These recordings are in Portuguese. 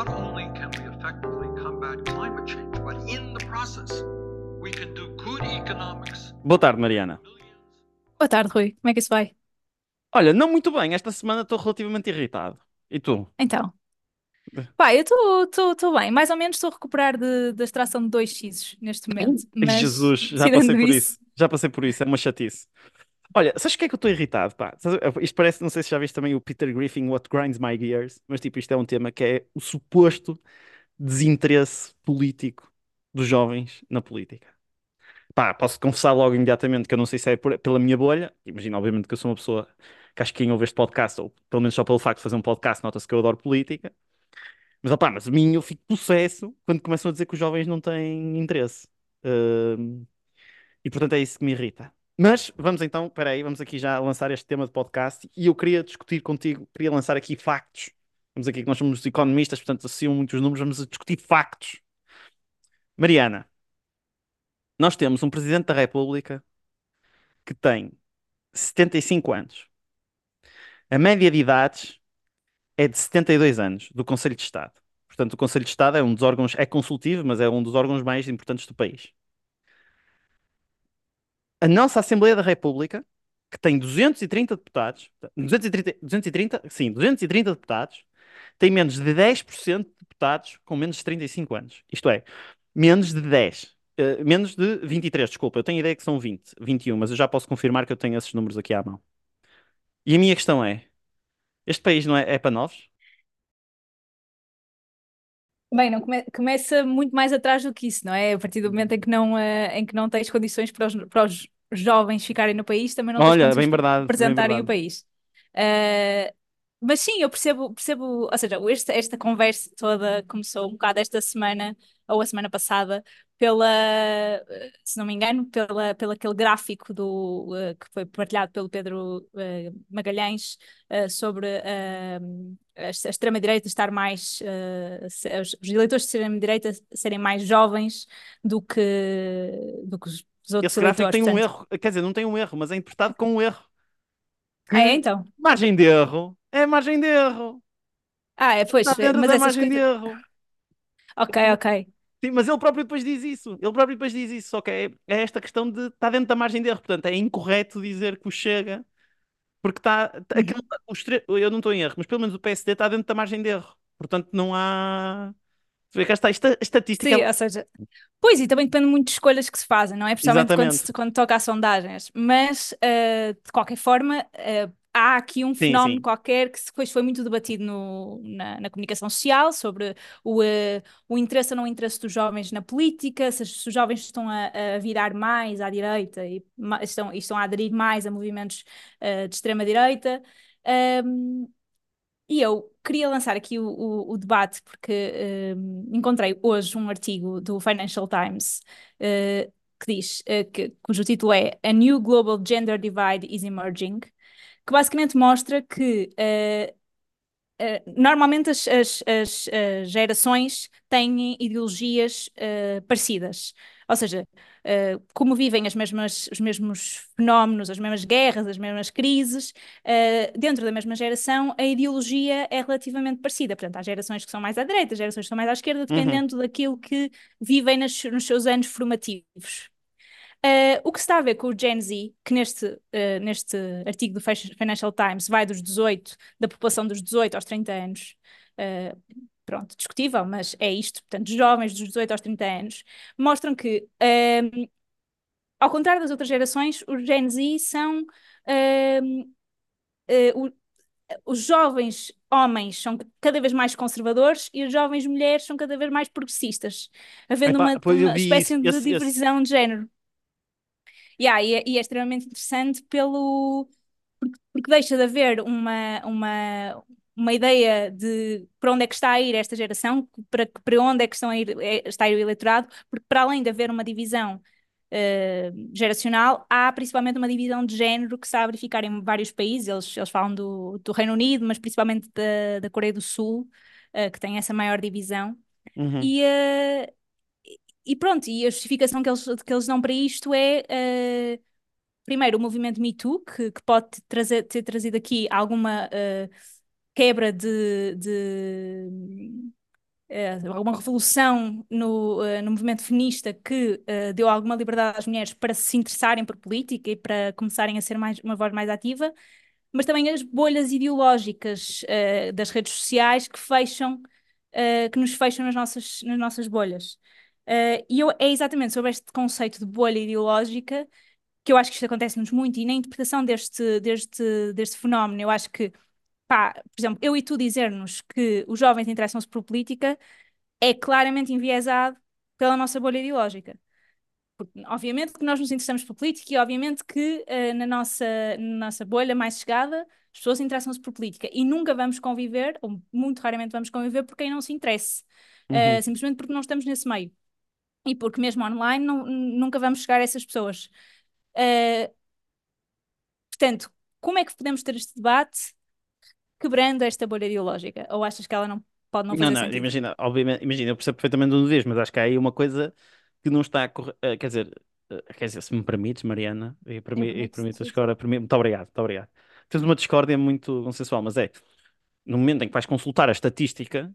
not only can we effectively combat climate change, but in the process, we can do good economics. Boa tarde, Mariana. Boa tarde, Rui. Como é que isso vai? Olha, não muito bem. Esta semana estou relativamente irritado. E tu? Então. Pá, eu estou bem. Mais ou menos estou a recuperar de- da extração de dois X's neste momento. Mas, Jesus, já passei por isso, isso. Já passei por isso. É uma chatice. Olha, sabes o que é que eu estou irritado? Pá? Isto parece, não sei se já viste também o Peter Griffin, What Grinds My Gears, mas tipo, isto é um tema que é o suposto desinteresse político dos jovens na política. Pá, posso confessar logo imediatamente que eu não sei se é por- pela minha bolha. Imagina, obviamente, que eu sou uma pessoa que acho que quem ouve este podcast, ou pelo menos só pelo facto de fazer um podcast, nota-se que eu adoro política. Mas, opá, mas a mim eu fico possesso quando começam a dizer que os jovens não têm interesse. Hum, e portanto é isso que me irrita. Mas vamos então, espera aí, vamos aqui já lançar este tema de podcast e eu queria discutir contigo, queria lançar aqui factos. Vamos aqui que nós somos economistas, portanto associam muitos números, vamos discutir factos. Mariana, nós temos um Presidente da República que tem 75 anos. A média de idades é de 72 anos, do Conselho de Estado. Portanto, o Conselho de Estado é um dos órgãos, é consultivo, mas é um dos órgãos mais importantes do país. A nossa Assembleia da República, que tem 230 deputados, 230, 230, sim, 230 deputados, tem menos de 10% de deputados com menos de 35 anos. Isto é, menos de 10. eh, menos de 23, desculpa. Eu tenho ideia que são 20, 21, mas eu já posso confirmar que eu tenho esses números aqui à mão. E a minha questão é: este país não é, é para novos? Bem, não come- começa muito mais atrás do que isso, não é? A partir do momento em que não, eh, em que não tens condições para os, para os jovens ficarem no país, também não tens Olha, condições bem para verdade, bem representarem o verdade. país. Eh, mas sim, eu percebo, percebo, ou seja, esta, esta conversa toda começou um bocado esta semana, ou a semana passada, pela, se não me engano, pela, pelo aquele gráfico do, eh, que foi partilhado pelo Pedro eh, Magalhães eh, sobre a, a extrema-direita estar mais, os, os eleitores de extrema-direita serem mais jovens do que, do que os, os outros Esse gráfico tem um erro, quer dizer, não tem um erro, mas é interpretado com um erro. ah, é Que então? margem de erro é margem de erro. Ah, é, pois, Está dentro mas da essas margem de coisas. erro. Ok, ok. Sim, mas ele próprio depois diz isso. Ele próprio depois diz isso. Só que é, é esta questão de estar dentro da margem de erro. Portanto, é incorreto dizer que o Chega, porque está. tá- Uhum. tre- eu não estou em erro, mas pelo menos o PSD está dentro da margem de erro. Portanto, não há. Vê cá está. Esta, a estatística. Sim, ou seja, pois, e também depende muito de escolhas que se fazem, não é? Principalmente quando, se- quando toca a sondagens. Mas, eh, de qualquer forma, eh, há aqui um Sim, fenómeno sim. qualquer que depois foi muito debatido no- na, na comunicação social sobre o, eh, o interesse ou não interesse dos jovens na política, se, os se os jovens estão a, a virar mais à direita e ma- estão, e estão a aderir mais a movimentos, eh, de extrema-direita. Ahm, e eu queria lançar aqui o, o- o debate porque hum, encontrei hoje um artigo do Financial Times eh, que diz, que, cujo título é A New Global Gender Divide is Emerging, que basicamente mostra que eh, eh, normalmente as, as- as, eh, gerações têm ideologias eh, parecidas. Ou seja, como vivem as mesmas, os mesmos fenómenos, as mesmas guerras, as mesmas crises, dentro da mesma geração, a ideologia é relativamente parecida. Portanto, há gerações que são mais à direita, gerações que são mais à esquerda, Uhum. dependendo daquilo que vivem nas- nos seus anos formativos. Uh, o que se está a ver com o Gen Z, que neste, uh, neste artigo do Fi- Financial Times vai dos 18, da população dos 18 aos 30 anos, uh, pronto, discutível, mas é isto, portanto, jovens dos 18 aos 30 anos, mostram que, um, ao contrário das outras gerações, os Gen Z são. uh, o- os jovens homens são cada vez mais conservadores e as jovens mulheres são cada vez mais progressistas, havendo Epá, uma, uma espécie isso. de Esse, esse. divisão de género. Yeah, e, é, e é extremamente interessante pelo porque, porque deixa de haver uma, uma, uma ideia de para onde é que está a ir esta geração, para, para onde é que estão a ir, é- está a ir o eleitorado, porque para além de haver uma divisão eh, geracional, há principalmente uma divisão de género que se está a verificar em vários países, eles, eles falam do, do Reino Unido, mas principalmente da, da Coreia do Sul, eh, que tem essa maior divisão. Uhum. E, eh, e pronto, e a justificação que eles, que eles dão para isto é, eh, primeiro, o movimento Me Too, que, que pode trazer, ter trazido aqui alguma eh, quebra de, de, uh, uma revolução no, uh, no movimento feminista que uh, deu alguma liberdade às mulheres para se interessarem por política e para começarem a ser mais, uma voz mais ativa, mas também as bolhas ideológicas das redes sociais que fecham, que nos fecham nas nossas, nas nossas bolhas. E eu, é exatamente sobre este conceito de bolha ideológica que eu acho que isto acontece-nos muito e na interpretação deste, deste, deste fenómeno, eu acho que pá, por exemplo, eu e tu dizermos que os jovens interessam-se por política é claramente enviesado pela nossa bolha ideológica. Porque, obviamente que nós nos interessamos por política e obviamente que uh, na, nossa, na nossa bolha mais chegada as pessoas interessam-se por política e nunca vamos conviver, ou muito raramente vamos conviver por quem não se interesse, uhum. uh, simplesmente porque não estamos nesse meio. E porque mesmo online não, nunca vamos chegar a essas pessoas. Uh, portanto, como é que podemos ter este debate quebrando esta bolha ideológica? Ou achas que ela não pode não fazer não, não, sentido? imagina, obviamente, imagina, eu percebo perfeitamente onde vês, mas acho que há aí uma coisa que não está a correr, uh, quer dizer, uh, quer dizer, se me permites, Mariana, e, permi e permites agora, permi muito obrigado, muito obrigado. Tens uma discórdia muito consensual, mas é, no momento em que vais consultar a estatística,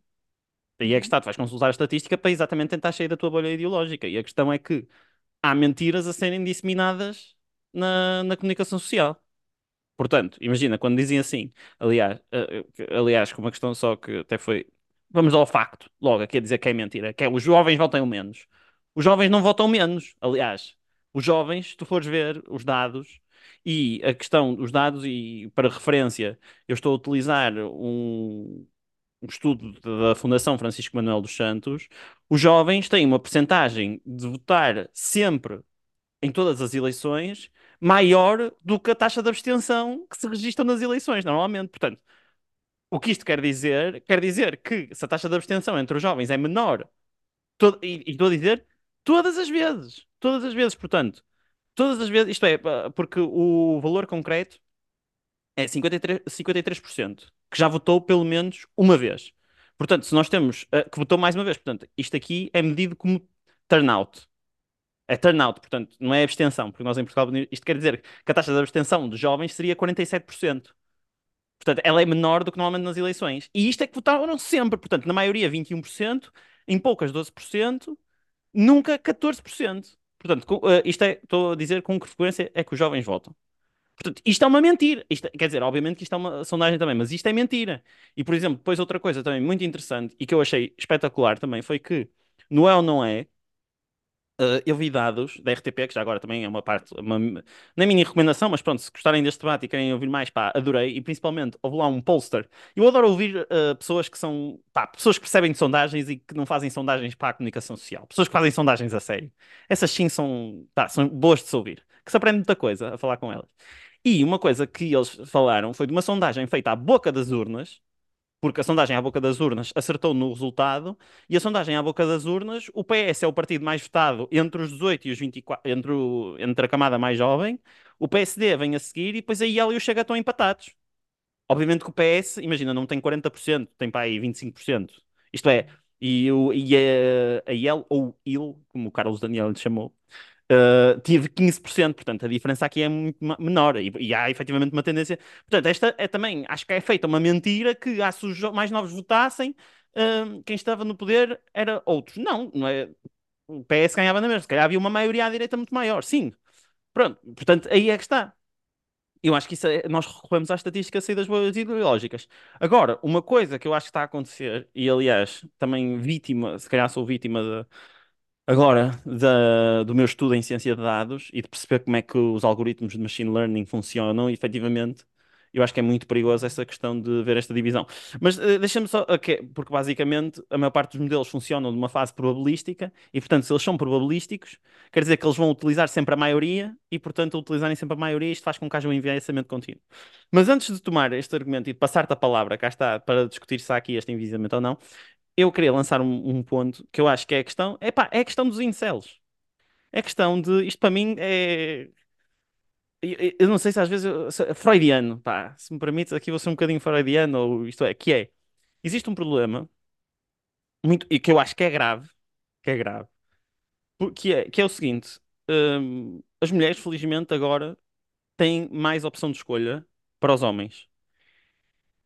aí é que está, tu vais consultar a estatística para exatamente tentar sair da tua bolha ideológica, e a questão é que há mentiras a serem disseminadas na, na comunicação social. Portanto, imagina, quando dizem assim, aliás, uh, aliás, com uma questão só que até foi. Vamos ao facto, logo, quer dizer que é mentira, que é os jovens votam menos. Os jovens não votam menos. Aliás, os jovens, se tu fores ver os dados e a questão dos dados, e para referência, eu estou a utilizar um, um estudo da Fundação Francisco Manuel dos Santos, os jovens têm uma percentagem de votar sempre em todas as eleições maior do que a taxa de abstenção que se registra nas eleições, normalmente. Portanto, o que isto quer dizer? Quer dizer que se a taxa de abstenção entre os jovens é menor, todo, e, e estou a dizer todas as vezes, todas as vezes, portanto, todas as vezes, isto é, porque o valor concreto é 53%, 53% que já votou pelo menos uma vez. Portanto, se nós temos uh, que votou mais uma vez, portanto, isto aqui é medido como turnout. É turnout, portanto, não é abstenção, porque nós em Portugal, isto quer dizer que a taxa de abstenção dos jovens seria 47%. Portanto, ela é menor do que normalmente nas eleições. E isto é que votaram sempre, portanto, na maioria 21%, em poucas 12%, nunca 14%. Portanto, uh, isto é, estou a dizer com que frequência é que os jovens votam. Portanto, isto é uma mentira. Isto, quer dizer, obviamente que isto é uma sondagem também, mas isto é mentira. E, por exemplo, depois outra coisa também muito interessante e que eu achei espetacular também foi que no é ou não é, Uh, eu vi dados da RTP, que já agora também é uma parte, uma, não é mini recomendação, mas pronto, se gostarem deste debate e querem ouvir mais, pá, adorei. E principalmente, houve lá um pollster. Eu adoro ouvir uh, pessoas que são, pá, pessoas que percebem de sondagens e que não fazem sondagens para a comunicação social. Pessoas que fazem sondagens a sério. Essas sim são, pá, são boas de se ouvir. Que se aprende muita coisa a falar com elas. E uma coisa que eles falaram foi de uma sondagem feita à boca das urnas, porque a sondagem à boca das urnas acertou no resultado, e a sondagem à boca das urnas, o PS é o partido mais votado entre os 18 e os 24, entre, o, entre a camada mais jovem, o PSD vem a seguir e depois a IEL e o Chega estão empatados. Obviamente que o PS, imagina, não tem 40%, tem para aí 25%. Isto é, e, o, e a, a IEL, ou IL, como o Carlos Daniel lhe chamou, uh, tive 15%, portanto a diferença aqui é muito menor e, e, há efetivamente uma tendência. Portanto, esta é também, acho que é feita uma mentira que ah, se os mais novos votassem, uh, quem estava no poder era outros. Não, não é. O PS ganhava na mesma, se calhar havia uma maioria à direita muito maior, sim. Pronto, portanto, aí é que está. Eu acho que isso é, nós recorremos à estatística sair das boas ideológicas. Agora, uma coisa que eu acho que está a acontecer, e aliás, também vítima, se calhar sou vítima de, Agora, da, do meu estudo em ciência de dados e de perceber como é que os algoritmos de machine learning funcionam, efetivamente, eu acho que é muito perigoso essa questão de ver esta divisão. Mas uh, deixa-me só, porque basicamente a maior parte dos modelos funcionam numa fase probabilística e, portanto, se eles são probabilísticos, quer dizer que eles vão utilizar sempre a maioria e, portanto, utilizarem sempre a maioria, isto faz com que haja um enviesamento contínuo. Mas antes de tomar este argumento e de passar-te a palavra, cá está, para discutir se há aqui este enviesamento ou não, eu queria lançar um, um, ponto que eu acho que é a questão, epá, é a questão dos incels. É a questão de, isto para mim é, eu, eu não sei se às vezes, eu, se, freudiano, pá, se me permites, aqui vou ser um bocadinho freudiano, ou isto é, que é, existe um problema, muito, e que eu acho que é grave, que é grave, que é, que é o seguinte, hum, as mulheres, felizmente, agora têm mais opção de escolha para os homens.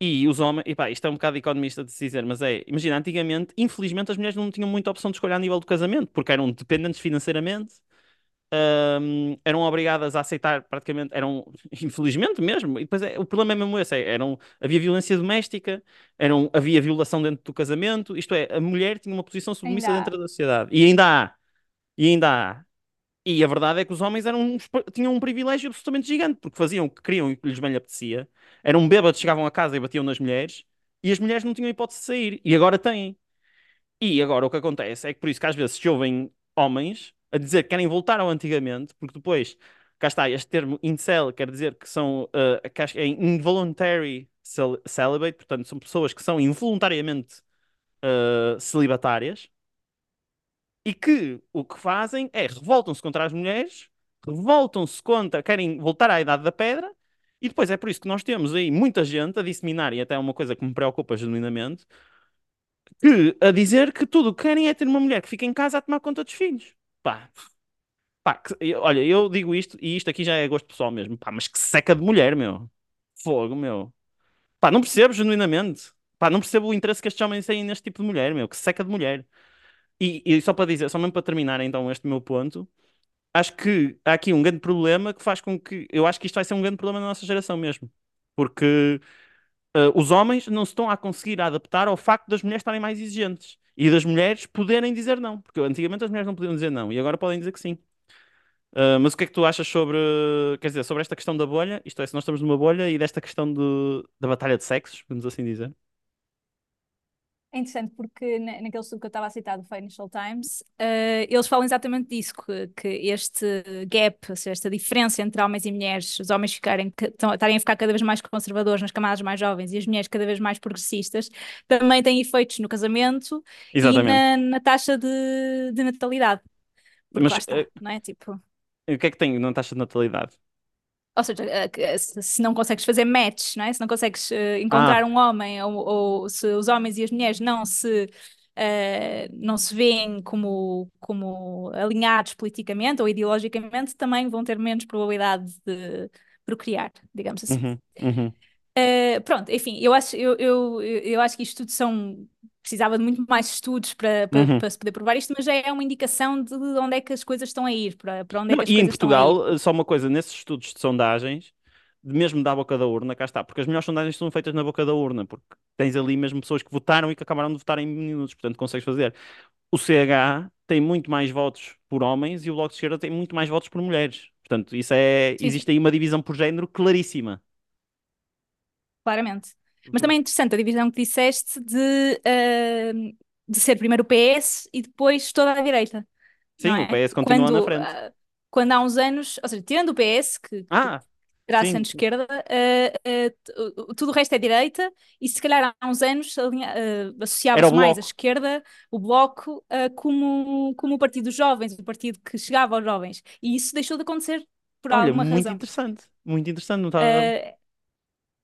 E os homens, e pá, isto é um bocado economista de se dizer, mas é, imagina, antigamente, infelizmente, as mulheres não tinham muita opção de escolha a nível do casamento, porque eram dependentes financeiramente, hum, eram obrigadas a aceitar praticamente, eram, infelizmente mesmo, e depois é, o problema é mesmo esse, é, eram, havia violência doméstica, eram, havia violação dentro do casamento, isto é, a mulher tinha uma posição submissa dentro da sociedade, e ainda há, e ainda há. E a verdade é que os homens eram tinham um privilégio absolutamente gigante, porque faziam o que queriam e o que lhes bem lhe apetecia. Eram bêbados, chegavam a casa e batiam nas mulheres, e as mulheres não tinham hipótese de sair, e agora têm. E agora o que acontece é que por isso que às vezes se ouvem homens a dizer que querem voltar ao antigamente, porque depois, cá está, este termo incel quer dizer que são uh, é involuntary cel- celibate, portanto, são pessoas que são involuntariamente uh, celibatárias e que o que fazem é revoltam-se contra as mulheres, revoltam-se contra, querem voltar à Idade da Pedra, e depois é por isso que nós temos aí muita gente a disseminar, e até é uma coisa que me preocupa genuinamente, que a dizer que tudo o que querem é ter uma mulher que fica em casa a tomar conta dos filhos. Pá, pá, que- olha, eu digo isto, e isto aqui já é gosto pessoal mesmo, pá, mas que seca de mulher, meu. Fogo, meu. Pá, não percebo genuinamente. Pá, não percebo o interesse que estes homens têm neste tipo de mulher, meu. Que seca de mulher. E, e só para dizer, só mesmo para terminar então este meu ponto, acho que há aqui um grande problema que faz com que. Eu acho que isto vai ser um grande problema na nossa geração mesmo. Porque eh, os homens não se estão a conseguir adaptar ao facto das mulheres estarem mais exigentes e das mulheres poderem dizer não. Porque antigamente as mulheres não podiam dizer não e agora podem dizer que sim. Eh, mas o que é que tu achas sobre, quer dizer, sobre esta questão da bolha? Isto é, se nós estamos numa bolha e desta questão de, da batalha de sexos, vamos assim dizer. É interessante porque na- naquele estudo que eu estava a citar do Financial Times, eh, eles falam exatamente disso, que, que este gap, ou seja, esta diferença entre homens e mulheres, os homens ficarem, estarem a ficar cada vez mais conservadores nas camadas mais jovens e as mulheres cada vez mais progressistas, também tem efeitos no casamento e Exatamente. na, na taxa de, de natalidade. Porque Mas está, eh, não é? Tipo, o que é que tem na taxa de natalidade? Ou seja, eh, que- se não consegues fazer match, não é? Se não consegues eh, encontrar Ah, um homem, ou, ou se os homens e as mulheres não se, eh, não se veem como, como alinhados politicamente ou ideologicamente, também vão ter menos probabilidade de procriar, digamos assim. uhum, uhum, Eh, pronto, enfim, eu acho, eu, eu, eu acho que isto tudo são. Precisava de muito mais estudos para, para, uhum. para se poder provar isto, mas já é uma indicação de onde é que as coisas estão a ir, para, para onde é que as e em coisas a ir. Portugal, eh, só uma coisa, nesses estudos de sondagens, mesmo da boca da urna, cá está, porque as melhores sondagens são feitas na boca da urna, porque tens ali mesmo pessoas que votaram e que acabaram de votar em minutos, portanto consegues fazer. O CH tem muito mais votos por homens e o Bloco de Esquerda tem muito mais votos por mulheres. Portanto, isso é, sim, existe aí uma divisão por género claríssima. claramente. Mas Uhum. também é interessante a divisão que disseste de, ah, de ser primeiro o PS e depois toda a direita, Sim, o é? PS continua na Quando, frente. ah, quando há uns anos, ou seja, tirando o PS, que, Ah, terá centro-esquerda, t- o- tudo o resto é direita, e se calhar há uns anos o associava-se mais à Bloco. esquerda, o Bloco, como, como o partido dos jovens, o partido que chegava aos jovens. E isso deixou de acontecer por Olha, alguma muito razão. interessante. Muito interessante, não estava.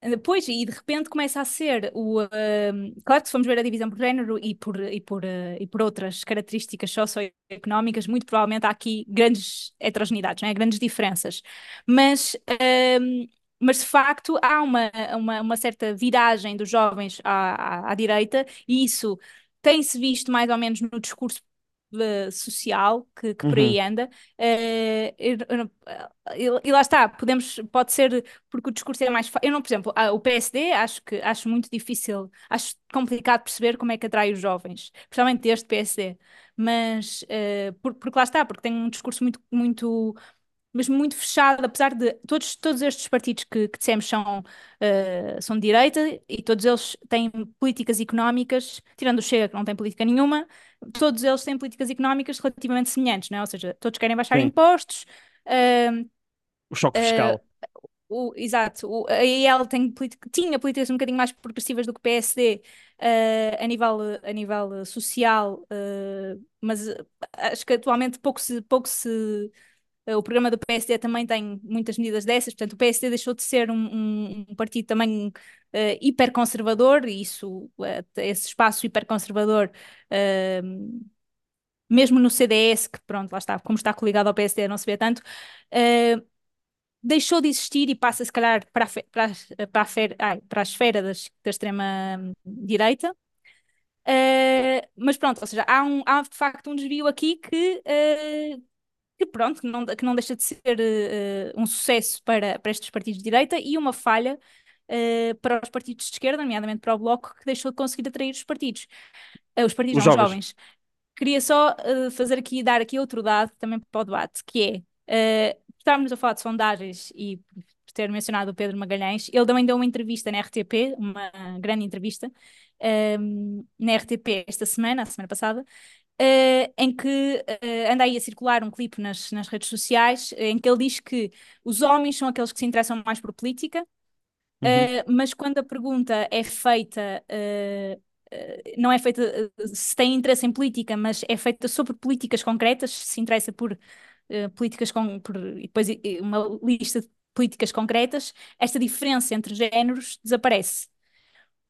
Depois, e de repente começa a ser o. ahm, claro que se formos ver a divisão por género e por, e por, eh, e por outras características socioeconómicas, muito provavelmente há aqui grandes heterogeneidades, não é? grandes diferenças. Mas, ahm, mas de facto há uma, uma, uma certa viragem dos jovens à, à, à direita, e isso tem-se visto mais ou menos no discurso eh, social que, que por Uhum. aí anda. Eh, eu- eu- e, e lá está, podemos, pode ser porque o discurso é mais. Eu não, por exemplo, o PSD acho que acho muito difícil, acho complicado perceber como é que atrai os jovens, principalmente este PSD. Mas eh, por- porque lá está, porque tem um discurso muito, muito, mesmo muito fechado, apesar de todos, todos estes partidos que, que dissemos são, eh, são de direita e todos eles têm políticas económicas, tirando o Chega, que não tem política nenhuma, todos eles têm políticas económicas relativamente semelhantes, não é? Ou seja, todos querem baixar Sim, impostos. eh, o choque fiscal. o, exato, o, a IEL tem política- tinha políticas um bocadinho mais progressivas do que o PSD eh, a nível, a nível social, eh, mas acho que atualmente pouco se, pouco se o programa do PSD também tem muitas medidas dessas, portanto o PSD deixou de ser um, um- um partido também eh, hiperconservador e isso, eh, esse espaço hiperconservador eh, mesmo no CDS, que pronto, lá está, como está coligado ao PSD não se vê tanto, eh, deixou de existir e passa, se calhar, para a, para a, para a, fer, ai, para a esfera das, da extrema-direita. Uh, mas pronto, ou seja, há, um, há de facto um desvio aqui que, uh, que pronto, que não, que não deixa de ser uh, um sucesso para, para estes partidos de direita e uma falha para os partidos de esquerda, nomeadamente para o Bloco, que deixou de conseguir atrair os partidos. os partidos Os não, jovens. jovens. Queria só fazer aqui, dar aqui outro dado também para o debate, que é, estávamos a falar de sondagens e por ter mencionado o Pedro Magalhães, ele também deu uma entrevista na RTP, uma grande entrevista, um, na RTP esta semana, a semana passada, uh, em que uh, anda aí a circular um clipe nas, nas redes sociais, em que ele diz que os homens são aqueles que se interessam mais por política, Uhum. uh, mas quando a pergunta é feita não é feita se tem interesse em política, mas é feita sobre políticas concretas, se interessa por uh, políticas com por, e depois uma lista de políticas concretas, esta diferença entre géneros desaparece.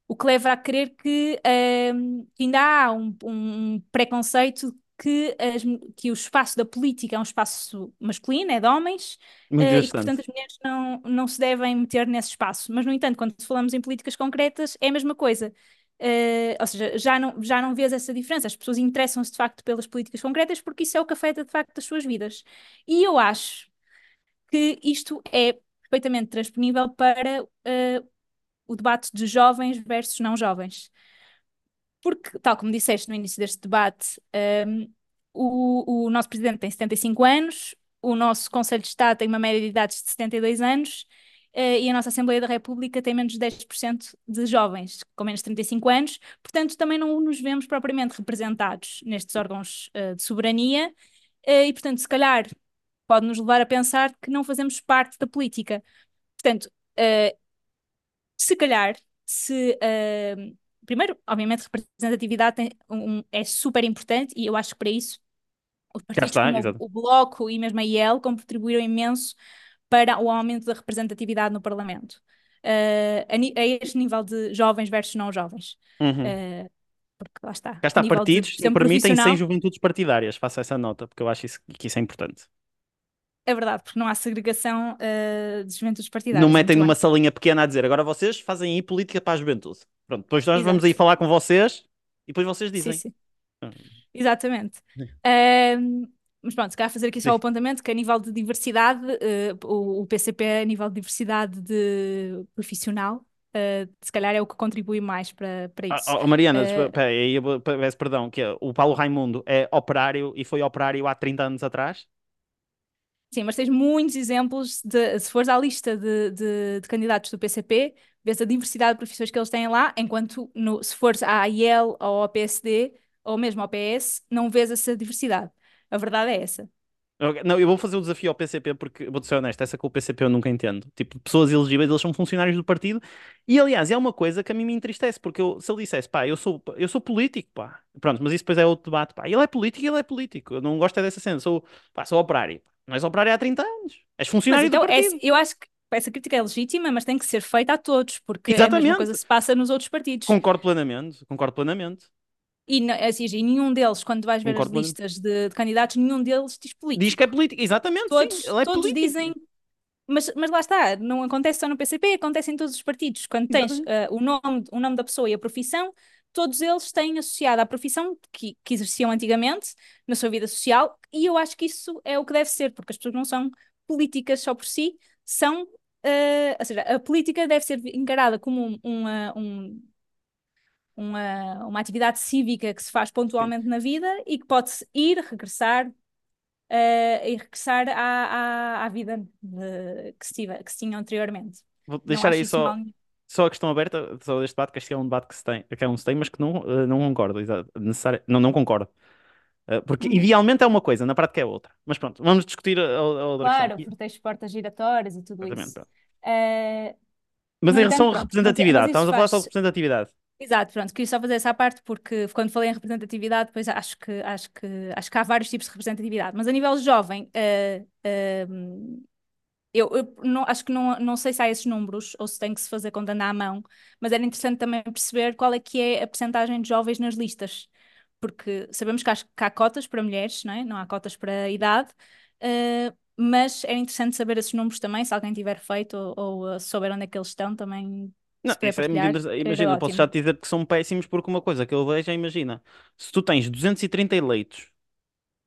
O que leva a crer que uh, ainda há um, um preconceito que, as, que o espaço da política é um espaço masculino, é de homens, uh, e que, portanto, as mulheres não, não se devem meter nesse espaço. Mas, no entanto, quando falamos em políticas concretas, é a mesma coisa. Uh, ou seja, já não, já não vês essa diferença. As pessoas interessam-se de facto pelas políticas concretas porque isso é o que afeta de facto as suas vidas. E eu acho que isto é perfeitamente transponível para uh, o debate de jovens versus não jovens. Porque, tal como disseste no início deste debate, um, o, o nosso presidente tem 75 anos, o nosso Conselho de Estado tem uma média de idades de 72 anos Uh, e a nossa Assembleia da República tem menos de 10% de jovens com menos de 35 anos, portanto, também não nos vemos propriamente representados nestes órgãos uh, de soberania, uh, e, portanto, se calhar pode nos levar a pensar que não fazemos parte da política. Portanto, se calhar, se. primeiro, obviamente, representatividade tem um, é super importante, e eu acho que para isso os partidos está, como o, o Bloco e mesmo a IEL contribuíram imenso para o aumento da representatividade no Parlamento. Uh, a, a, este nível de jovens versus não jovens. Uhum. Uh, porque lá está. Cá está, partidos que permitem sem juventudes partidárias, faço essa nota, porque eu acho isso, que isso é importante. É verdade, porque não há segregação uh, de juventudes partidárias. Não metem numa salinha pequena a dizer agora vocês fazem aí política para a juventude. Pronto, depois nós Exato. vamos aí falar com vocês e depois vocês dizem. Sim, sim. Exatamente. Uh, mas pronto, se calhar fazer aqui só o apontamento que a nível de diversidade, uh, o, o, PCP a nível de diversidade de profissional, uh, se calhar é o que contribui mais para, para isso. Oh, oh, Mariana, uh, peraí, peço perdão, que é, o Paulo Raimundo é operário e foi operário há 30 anos atrás? Sim, mas tens muitos exemplos, de, se fores à lista de, de, de candidatos do PCP, vês a diversidade de profissões que eles têm lá, enquanto no, se fores à AIL ou ao PSD, ou mesmo ao PS, não vês essa diversidade. A verdade é essa. Não, eu vou fazer o desafio ao PCP porque, vou ser honesto, essa com o PCP eu nunca entendo. Tipo, pessoas elegíveis, eles são funcionários do partido. E, aliás, é uma coisa que a mim me entristece, porque eu, se ele dissesse, pá, eu sou, eu sou político, pá. Pronto, mas isso depois é outro debate, pá. Ele é político ele é político. Eu não gosto é dessa cena. Sou, pá, sou operário. Não és operário há 30 anos. És funcionário então, do partido. É, eu acho que essa crítica é legítima, mas tem que ser feita a todos, porque Exatamente. a mesma coisa se passa nos outros partidos. Concordo plenamente, concordo plenamente. E, assim, e nenhum deles, quando vais ver Concordo as listas de, de, candidatos, nenhum deles diz político. Diz que é político, exatamente. Todos, sim, é todos dizem. Mas, mas lá está, não acontece só no PCP, acontece em todos os partidos. Quando tens uh, o, nome, o nome da pessoa e a profissão, todos eles têm associado à profissão que, que exerciam antigamente na sua vida social, e eu acho que isso é o que deve ser, porque as pessoas não são políticas só por si, são. Uh, ou seja, a política deve ser encarada como um, uma, um uma, uma atividade cívica que se faz pontualmente na vida e que pode ir, regressar uh, e regressar à, à, à vida de, que, se tive, que se tinha anteriormente. Vou deixar aí só, mal... só a questão aberta sobre este debate, que este é um debate que se tem, que é um se tem, mas que não, uh, não concordo, necessário, não, não concordo. Uh, porque uhum. idealmente é uma coisa, na prática é outra. Mas pronto, vamos discutir a, a outra claro, porque tens portas giratórias e tudo Exatamente, isso. Uh, mas em relação à representatividade, estamos a falar só de representatividade. Exato, pronto, queria só fazer essa parte porque quando falei em representatividade, depois acho que, acho que, acho que há vários tipos de representatividade, mas a nível jovem, uh, uh, eu, eu não, acho que não, não sei se há esses números ou se tem que se fazer contando à mão, mas era interessante também perceber qual é que é a percentagem de jovens nas listas, porque sabemos que há, que há cotas para mulheres, não, é? não há cotas para a idade, uh, mas era interessante saber esses números também, se alguém tiver feito ou, ou uh, souber onde é que eles estão, também Não, isso é muito interessante. Imagina, posso já te dizer que são péssimos porque uma coisa que eu vejo é, imagina, se tu tens 230 eleitos,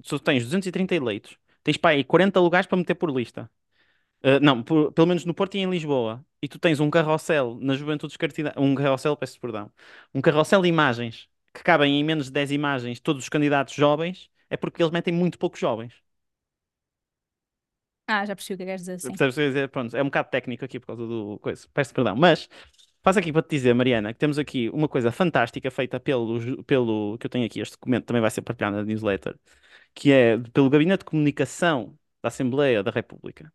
se tu tens 230 eleitos, tens para aí 40 lugares para meter por lista. Uh, não, por- pelo menos no Porto e em Lisboa. E tu tens um carrossel na Juventude Escartida, um carrossel, peço perdão, um carrossel de imagens que cabem em menos de 10 imagens todos os candidatos jovens, é porque eles metem muito poucos jovens. Ah, já percebi o que queres dizer, sim. Percebes o que eu ia dizer? Pronto, é um bocado técnico aqui por causa do coisa. Peço perdão, mas faço aqui para te dizer, Mariana, que temos aqui uma coisa fantástica feita pelo, pelo que eu tenho aqui, este documento também vai ser partilhado na newsletter, que é pelo Gabinete de Comunicação da Assembleia da República.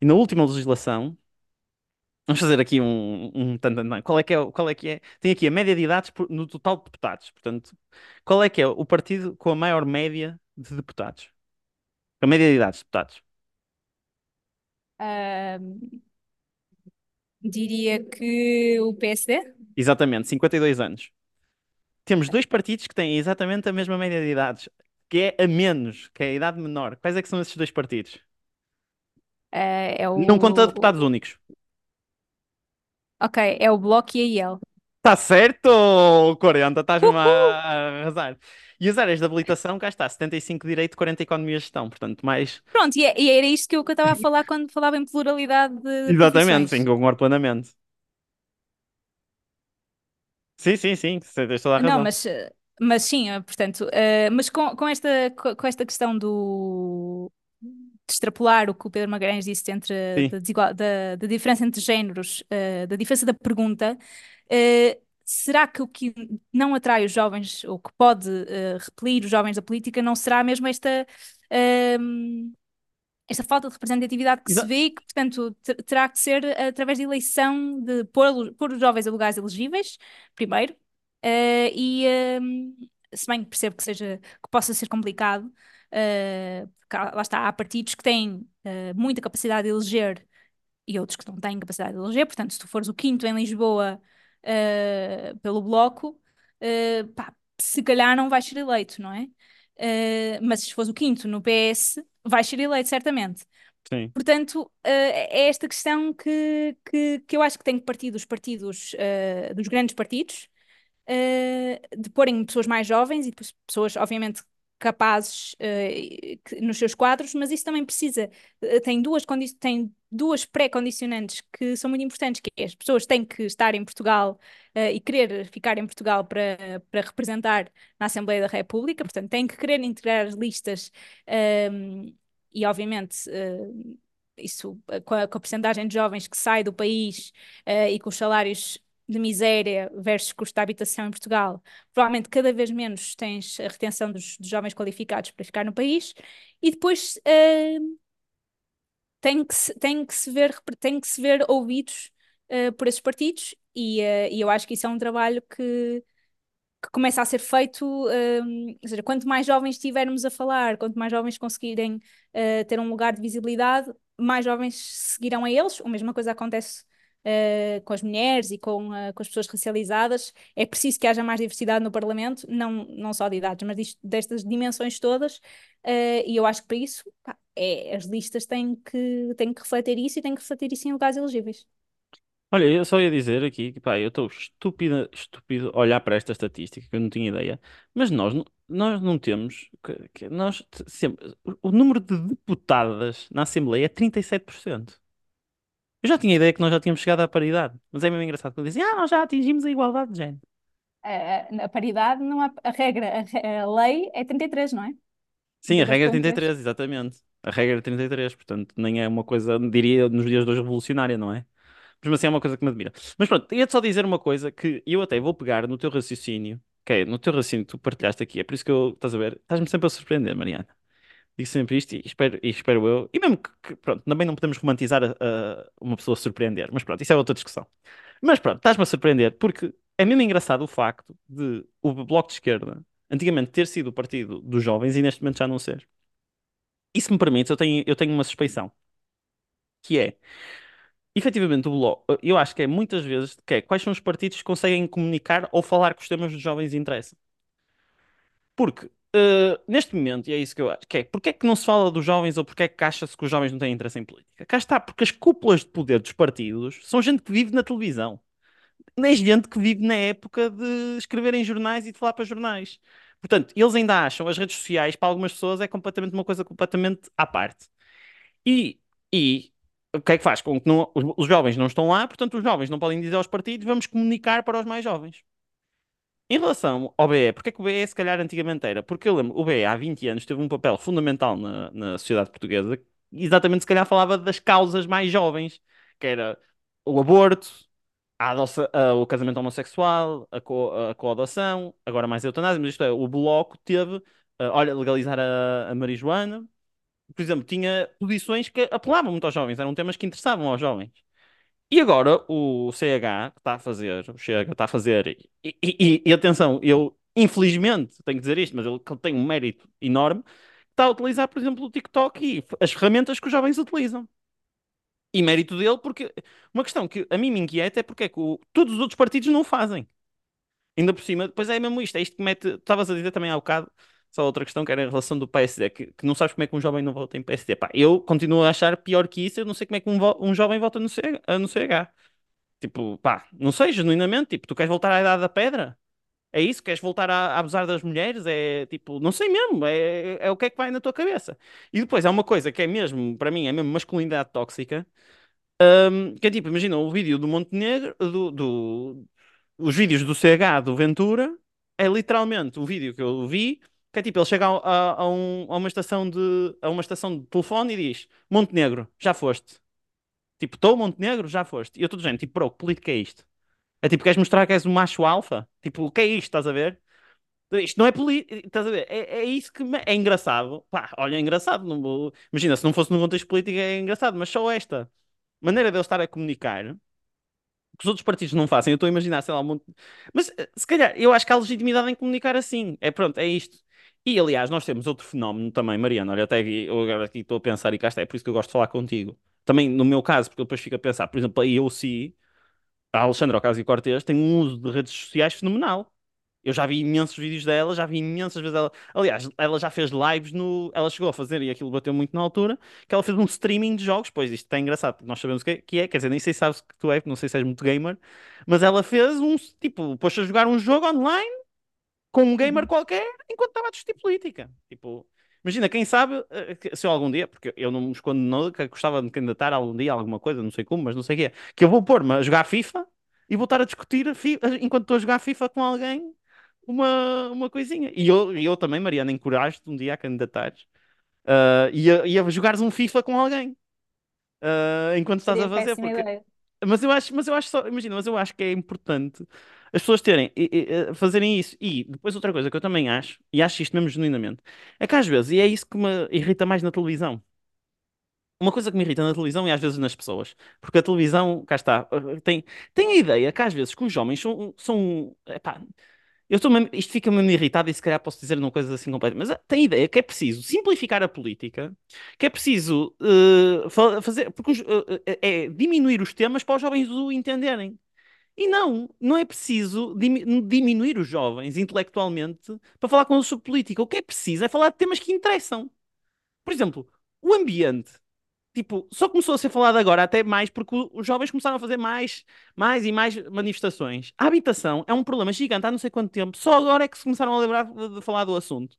E na última legislação, vamos fazer aqui um, um. Qual é que é, qual é que é? Tem aqui a média de idades no total de deputados. Portanto, qual é que é o partido com a maior média de deputados? A média de idades de deputados. Diria que o PSD? Exatamente, 52 anos. Temos dois partidos que têm exatamente a mesma média de idades, que é a menos, que é a idade menor. Quais é que são esses dois partidos? Ah, é Não conta o. deputados únicos. Ok, é o Bloco e a IEL. Está certo! 40, estás-me a arrasar. E as áreas de habilitação, cá está, 75 direito, 40 economia gestão. Portanto, mais. Pronto, e, é- e era isto que eu estava a falar quando falava em pluralidade de Exatamente, sim, concordo plenamente. Sim, sim, sim, tens toda a Não, razão. mas, eh, mas sim, portanto, eh, mas com, com esta, co- com esta questão do extrapolar o que o Pedro Magalhães disse entre da, da- da diferença entre géneros, eh, da diferença da pergunta, eh, será que o que não atrai os jovens, ou que pode eh, repelir os jovens da política, não será mesmo esta, ehm, esta falta de representatividade que se Exa- vê e que, portanto, ter- terá que ser através de eleição de pôr, pôr os jovens a lugares elegíveis, primeiro, e ehm, se bem que percebo que seja que possa ser complicado, eh, porque lá está, há partidos que têm eh, muita capacidade de eleger e outros que não têm capacidade de eleger, portanto, se tu fores o quinto em Lisboa eh, pelo Bloco, pá, se calhar não vais ser eleito, não é? Mas se fores o quinto no PS, vais ser eleito, certamente. Sim. Portanto, é esta questão que, que, que eu acho que tem que partir dos partidos, dos grandes partidos, de porem pessoas mais jovens e pessoas, obviamente, capazes que- nos seus quadros, mas isso também precisa, eh, tem duas, tem duas pré-condicionantes que são muito importantes, que é as pessoas têm que estar em Portugal eh, e querer ficar em Portugal para, para representar na Assembleia da República, portanto, têm que querer integrar as listas ehm, e, obviamente, isso com a, com a percentagem de jovens que sai do país e com os salários de miséria versus custo de habitação em Portugal, provavelmente cada vez menos tens a retenção dos, dos jovens qualificados para ficar no país. E depois eh, tem que se, tem que se ver, tem que se ver ouvidos eh, por esses partidos. E, eh, e eu acho que isso é um trabalho que que começa a ser feito, hum, ou seja, quanto mais jovens estivermos a falar, quanto mais jovens conseguirem eh, ter um lugar de visibilidade, mais jovens seguirão a eles. A mesma coisa acontece eh, com as mulheres e com, eh, com as pessoas racializadas. É preciso que haja mais diversidade no Parlamento, não, não só de idades, mas disto- destas dimensões todas. eh, e eu acho que para isso, pá, é, as listas têm que, têm que refletir isso e têm que refletir isso em lugares elegíveis. Olha, eu só ia dizer aqui que, pá, eu estou estúpido, estúpido olhar para esta estatística que eu não tinha ideia, mas nós, nós não temos, que- que nós sempre, o número de deputadas na Assembleia é 37%. Eu já tinha ideia que nós já tínhamos chegado à paridade, mas é mesmo engraçado quando dizem, ah, nós já atingimos a igualdade de género. A, a paridade não há a regra, a, a lei é 33, não é? Sim, a 33 regra é ponto três. 33, exatamente. A regra é 33, portanto, nem é uma coisa, diria, nos dias de hoje revolucionária, não é? Mas mesmo assim é uma coisa que me admira. Mas pronto, ia-te só dizer uma coisa que eu até vou pegar no teu raciocínio, que é no teu raciocínio que tu partilhaste aqui, é por isso que eu, estás a ver, estás-me sempre a surpreender, Mariana. Digo sempre isto e espero, e espero eu, e mesmo que, que, pronto, também não podemos romantizar a, a uma pessoa surpreender, mas pronto, isso é outra discussão. Mas pronto, estás-me a surpreender, porque é mesmo engraçado o facto de o Bloco de Esquerda antigamente ter sido o partido dos jovens e neste momento já não ser. Isso me permite, eu tenho, eu tenho uma suspeição, que é efetivamente, o Bloco, eu acho que é muitas vezes que é, quais são os partidos que conseguem comunicar ou falar que os temas dos jovens interessam. Porque Uh, neste momento, e é isso que eu acho, que é, porque é que não se fala dos jovens ou porque é que acha-se que os jovens não têm interesse em política? Cá está, porque as cúpulas de poder dos partidos são gente que vive na televisão. Nem é gente que vive na época de escrever em jornais e de falar para jornais. Portanto, eles ainda acham as redes sociais, para algumas pessoas, é completamente uma coisa completamente à parte. E, e o que é que faz? Com que não, os, os jovens não estão lá, portanto, os jovens não podem dizer aos partidos, vamos comunicar para os mais jovens. Em relação ao BE, porque é que o BE se calhar antigamente era? Porque eu lembro, o BE há 20 anos teve um papel fundamental na, na sociedade portuguesa, exatamente se calhar falava das causas mais jovens, que era o aborto, a adoça, a, o casamento homossexual, a, co, a coadoção, agora mais a eutanásia, mas isto é, o Bloco teve, uh, olha, legalizar a, a marijuana, por exemplo, tinha posições que apelavam muito aos jovens, eram temas que interessavam aos jovens. E agora o CH que está a fazer, o Chega está a fazer, e, e, e, atenção, eu infelizmente tenho que dizer isto, mas ele tem um mérito enorme, está a utilizar, por exemplo, o TikTok e as ferramentas que os jovens utilizam. E mérito dele, porque uma questão que a mim me inquieta é porque é que o, todos os outros partidos não o fazem. Ainda por cima, depois é mesmo isto, é isto que mete. Estavas a dizer também há bocado, só outra questão que era em relação do PSD, que, que não sabes como é que um jovem não vota em PSD. Pá, eu continuo a achar pior que isso, eu não sei como é que um, um jovem vota no, CH, no CH. Tipo, pá, não sei, genuinamente, tipo, tu queres voltar à idade da pedra? É isso? Queres voltar a, a abusar das mulheres? É tipo, não sei mesmo, é, é, é, o que é que vai na tua cabeça. E depois há uma coisa que é mesmo, para mim, é mesmo masculinidade tóxica, um, que é tipo, imagina o vídeo do Montenegro, do, do, os vídeos do CH do Ventura, é literalmente o vídeo que eu vi, que é tipo, ele chega a, a, a, um, a uma estação de, a uma estação de telefone e diz, Montenegro, já foste. Tipo, estou Montenegro, já foste. E eu estou dizendo, tipo, bro, que política é isto? É tipo, queres mostrar que és um macho alfa? Tipo, o que é isto, estás a ver? Isto não é política, estás a ver? É, é isso que me... é engraçado. Pá, olha, é engraçado. Não. Imagina, se não fosse num contexto político é engraçado, mas só esta maneira de eu estar a comunicar que os outros partidos não fazem. Eu estou a imaginar, sei lá, um monte... Mas eh, se calhar, eu acho que há legitimidade em comunicar assim. É pronto, é isto. E aliás, nós temos outro fenómeno também, Mariana. Olha, até aqui, eu agora aqui estou a pensar e cá está, é por isso que eu gosto de falar contigo. Também no meu caso, porque depois fico a pensar, por exemplo, a IOC, a Alexandra Ocasio-Cortez, tem um uso de redes sociais fenomenal. Eu já vi imensos vídeos dela, já vi imensas vezes ela. Aliás, ela já fez lives no. Ela chegou a fazer, e aquilo bateu muito na altura, que ela fez um streaming de jogos. Pois isto é engraçado, porque nós sabemos o que é, quer dizer, nem sei se sabes que tu és, não sei se és muito gamer, mas ela fez um. Tipo, pôs a jogar um jogo online com um gamer uhum. qualquer enquanto estava a discutir política. Tipo, imagina, quem sabe eh, se eu algum dia, porque eu não me escondo que gostava de candidatar algum dia alguma coisa, não sei como, mas não sei o que é, que eu vou pôr-me a jogar FIFA e vou estar a discutir enquanto estou a jogar FIFA com alguém uma, uma coisinha. E eu, eu também, Mariana, encorajo-te um dia a candidatares uh, e, a, e a jogares um FIFA com alguém uh, enquanto estás Seria a fazer. Porque... Mas eu acho, mas eu acho só, imagina, mas eu acho que é importante as pessoas terem, e, e, fazerem isso. E depois outra coisa que eu também acho, e acho isto mesmo genuinamente, é que às vezes, e é isso que me irrita mais na televisão. Uma coisa que me irrita na televisão e às vezes nas pessoas, porque a televisão, cá está, tem, tem a ideia que às vezes que os homens são, são epá, eu estou mesmo, isto fica-me irritado e se calhar posso dizer uma coisa assim completa, mas tem a ideia que é preciso simplificar a política, que é preciso uh, fazer, porque uh, é diminuir os temas para os jovens o entenderem. E não, não é preciso diminuir os jovens intelectualmente para falar com eles sobre política. O que é preciso é falar de temas que interessam. Por exemplo, o ambiente tipo, só começou a ser falado agora, até mais, porque os jovens começaram a fazer mais, mais e mais manifestações. A habitação é um problema gigante há não sei quanto tempo, só agora é que se começaram a lembrar de, de falar do assunto.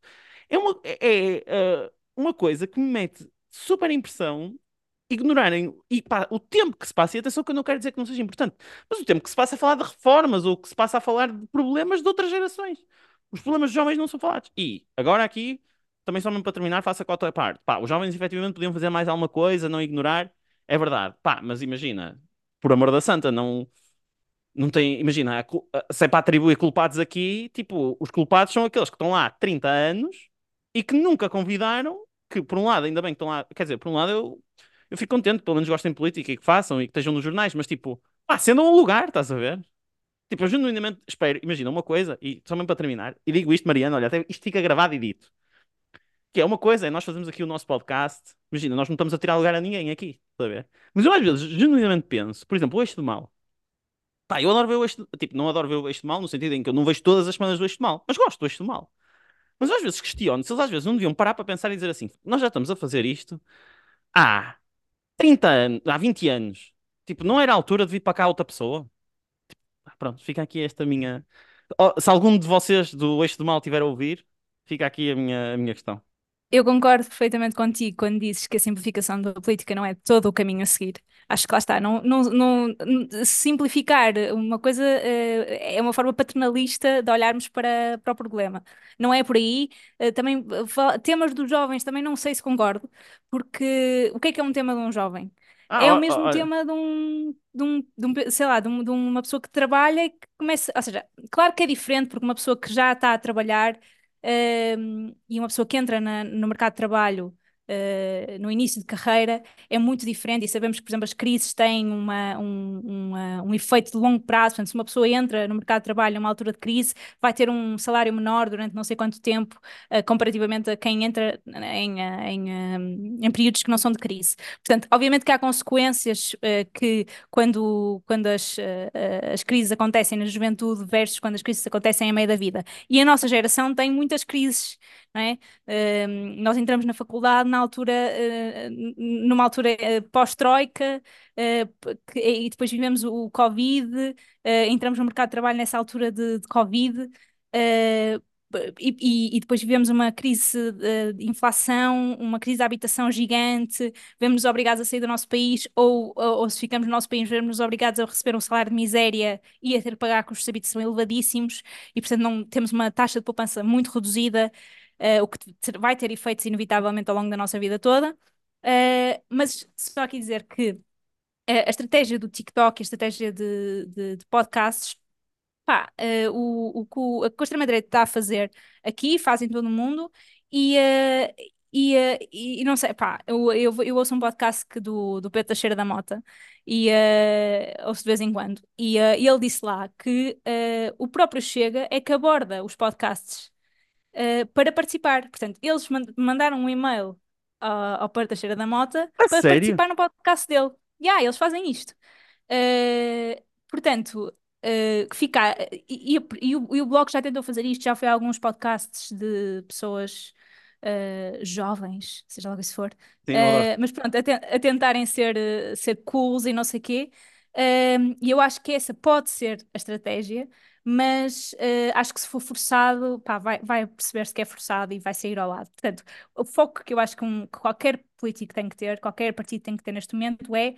É uma, é, é, uh, uma coisa que me mete super impressão ignorarem e, pá, o tempo que se passa, e atenção que eu não quero dizer que não seja importante, mas o tempo que se passa a falar de reformas ou que se passa a falar de problemas de outras gerações. Os problemas dos jovens não são falados. E agora aqui também só mesmo para terminar, faça a cota parte. Pá, os jovens efetivamente podiam fazer mais alguma coisa, não ignorar. É verdade. Pá, mas imagina, por amor da santa, não, não tem. Imagina, se é para atribuir culpados aqui, tipo, os culpados são aqueles que estão lá há 30 anos e que nunca convidaram. Que por um lado, ainda bem que estão lá. Quer dizer, por um lado, eu, eu fico contente, pelo menos gostem de política e que façam e que estejam nos jornais, mas tipo, pá, sendo um lugar, estás a ver? Tipo, eu genuinamente espero, imagina uma coisa, e só mesmo para terminar, e digo isto, Mariana, olha, até isto fica gravado e dito. Que é uma coisa, é nós fazemos aqui o nosso podcast. Imagina, nós não estamos a tirar lugar a ninguém aqui, está a ver? Mas eu às vezes genuinamente penso, por exemplo, o Eixo do Mal. Pá, eu adoro ver o Eixo, tipo, não adoro ver o Eixo do Mal no sentido em que eu não vejo todas as semanas do Eixo do Mal, mas gosto do Eixo do Mal. Mas às vezes questiono se eles às vezes não deviam parar para pensar e dizer assim: nós já estamos a fazer isto há 30 anos, há 20 anos. Tipo, não era a altura de vir para cá outra pessoa? Tipo, ah, pronto, fica aqui esta minha. Oh, se algum de vocês do Eixo do Mal estiver a ouvir, fica aqui a minha, a minha questão. Eu concordo perfeitamente contigo quando dizes que a simplificação da política não é todo o caminho a seguir. Acho que lá está, não, não, não- simplificar uma coisa eh, é uma forma paternalista de olharmos para, para o problema. Não é por aí. Eh, também eh, temas dos jovens também não sei se concordo, porque o que é que é um tema de um jovem? Ah, É o mesmo tema de um, de um, de um sei lá, de, um- de uma pessoa que trabalha e que começa, ou seja, claro que é diferente porque uma pessoa que já está a trabalhar ehm, e uma pessoa que entra na- no mercado de trabalho eh, no início de carreira é muito diferente e sabemos que, por exemplo, as crises têm uma, um, uma- um efeito de longo prazo. Portanto, se uma pessoa entra no mercado de trabalho numa altura de crise, vai ter um salário menor durante não sei quanto tempo, eh, comparativamente a quem entra em, eh, em, eh, em períodos que não são de crise. Portanto, obviamente que há consequências eh, que quando, quando as, as crises acontecem na juventude versus quando as crises acontecem em meio da vida. E a nossa geração tem muitas crises, é? Eh, nós entramos na faculdade na altura, n- numa altura eh, pós-troika, que- e depois vivemos o Covid, entramos no mercado de trabalho nessa altura de, de Covid. e, e- depois vivemos uma crise de inflação, uma crise da habitação gigante, vemos-nos obrigados a sair do nosso país, ou, ou, ou se ficamos no nosso país, vemos-nos obrigados a receber um salário de miséria e a ter que pagar custos de habitação elevadíssimos, e portanto não, temos uma taxa de poupança muito reduzida, eh, o que vai ter efeitos inevitavelmente ao longo da nossa vida toda. Eh, mas só aqui dizer que eh, a estratégia do TikTok, a estratégia de, de, de podcasts, pá, eh, o, o que o- a extrema-direita está a fazer aqui, fazem todo o mundo, e, eh, e, eh, e, não sei, pá, eu, eu, eu ouço um podcast que do, do Pedro Teixeira da Mota, e ouço de vez em quando, e ele disse lá que o próprio Chega é que aborda os podcasts eh, para participar. Portanto, eles man- mandaram um e-mail ao, ao Pedro Teixeira da Mota a para sério? participar no podcast dele. E yeah, eles fazem isto. Eh, portanto, que fica. E, e- e o, e o Bloco já tentou fazer isto, já foi a alguns podcasts de pessoas eh, jovens, seja lá o que isso for, Sim. Eh, mas pronto, a, ten- a tentarem ser, ser cools e não sei quê. Ehm, e eu acho que essa pode ser a estratégia, mas eh, acho que se for forçado, pá, vai, vai perceber-se que é forçado e vai sair ao lado. Portanto, o foco que eu acho que, um- que qualquer político tem que ter, qualquer partido tem que ter neste momento é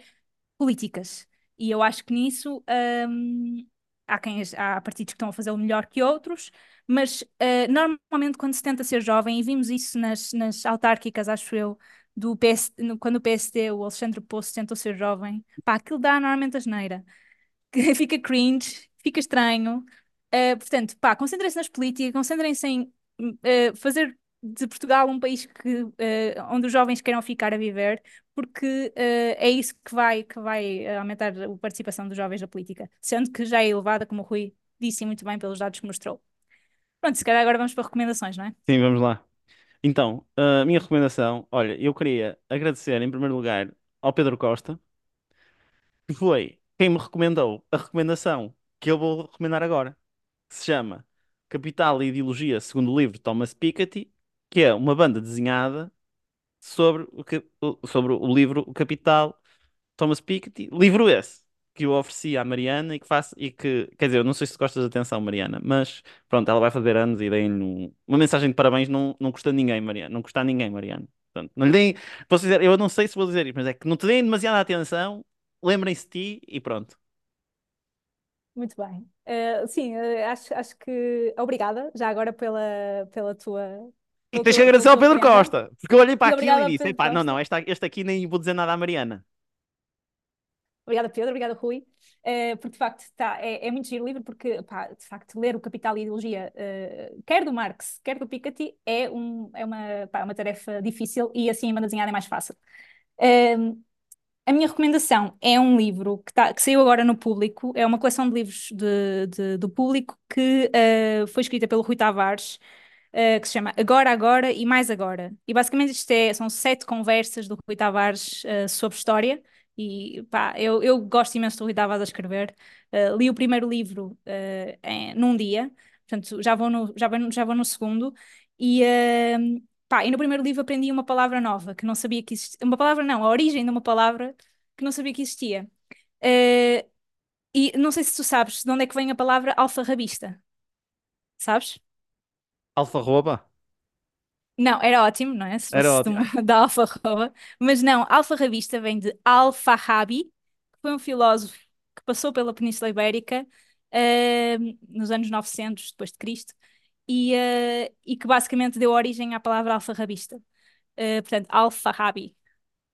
políticas. E eu acho que nisso hum, há, quem, há partidos que estão a fazê-lo melhor que outros, mas eh, normalmente quando se tenta ser jovem, e vimos isso nas, nas autárquicas, acho eu, do PS, quando o PSD, o Alexandre Poço, tentou ser jovem, pá, aquilo dá normalmente asneira. Que fica cringe, fica estranho. Eh, portanto, pá, concentrem-se nas políticas, concentrem-se em eh, fazer de Portugal um país que, eh, onde os jovens queiram ficar a viver, porque é isso que vai, que vai aumentar a participação dos jovens na política, sendo que já é elevada, como o Rui disse muito bem pelos dados que mostrou. Pronto, se calhar agora vamos para recomendações, não é? Sim, vamos lá. Então, a minha recomendação, olha, eu queria agradecer em primeiro lugar ao Pedro Costa, que foi quem me recomendou a recomendação que eu vou recomendar agora, que se chama Capital e Ideologia, segundo o livro de Thomas Piketty, que é uma banda desenhada sobre o, sobre o livro O Capital, Thomas Piketty, livro esse que eu ofereci à Mariana e que faço e que, quer dizer, eu não sei se gostas de atenção, Mariana, mas pronto, ela vai fazer anos e dei-lhe um- uma mensagem de parabéns, não, não custa a ninguém, Mariana, não custa ninguém, Mariana. Portanto, não lhe deem, posso dizer, eu não sei se vou dizer isto, mas é que não te deem demasiada atenção, lembrem-se de ti e pronto. Muito bem. Eh, sim, eh, acho, acho que. Obrigada, já agora, pela, pela tua. E tens que agradecer ao Pedro. Costa, porque eu olhei para aquilo e disse, epá, não, não, este, este aqui nem vou dizer nada à Mariana. Obrigada, Pedro. Obrigada, Rui. Eh, porque, de facto, tá, é, é muito giro o livro, porque, pá, de facto, ler o Capital e a Ideologia, quer do Marx, quer do Piketty, é, um, é uma, pá, uma tarefa difícil e, assim, uma desenhada é mais fácil. Ehm, a minha recomendação é um livro que, tá, que saiu agora no Público, é uma coleção de livros de, de- do Público que eh, foi escrita pelo Rui Tavares, eh, que se chama Agora, Agora e Mais Agora. E basicamente isto é, são sete conversas do Rui Tavares eh, sobre história. E pá, eu, eu gosto imenso do Rui Tavares a escrever. Li o primeiro livro em- num dia, portanto já vou no, já vou, já vou no segundo. E, uh, pá, e no primeiro livro aprendi uma palavra nova que não sabia que existia. Uma palavra não, a origem de uma palavra que não sabia que existia. Uh, e não sei se tu sabes de onde é que vem a palavra alfarrabista. Sabes? Alfarroba? Não, era ótimo, não é? Se Era ótimo. uma- da alfarroba. Mas não, alfarrabista vem de Al-Farabi, que foi um filósofo que passou pela Península Ibérica uh, nos anos 900 depois de Cristo e, uh, e que basicamente deu origem à palavra alfarrabista. Uh, portanto, Al-Farabi.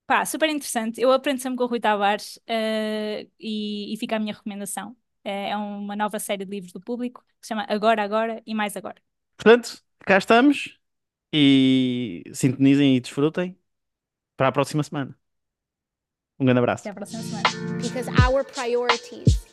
Pá, super interessante. Eu aprendo sempre com o Rui Tavares uh, e, e fica a minha recomendação. É é uma nova série de livros do público que se chama Agora, Agora e Mais Agora. Portanto, cá estamos e sintonizem e desfrutem para a próxima semana. Um grande abraço. Até à próxima semana. because our priorities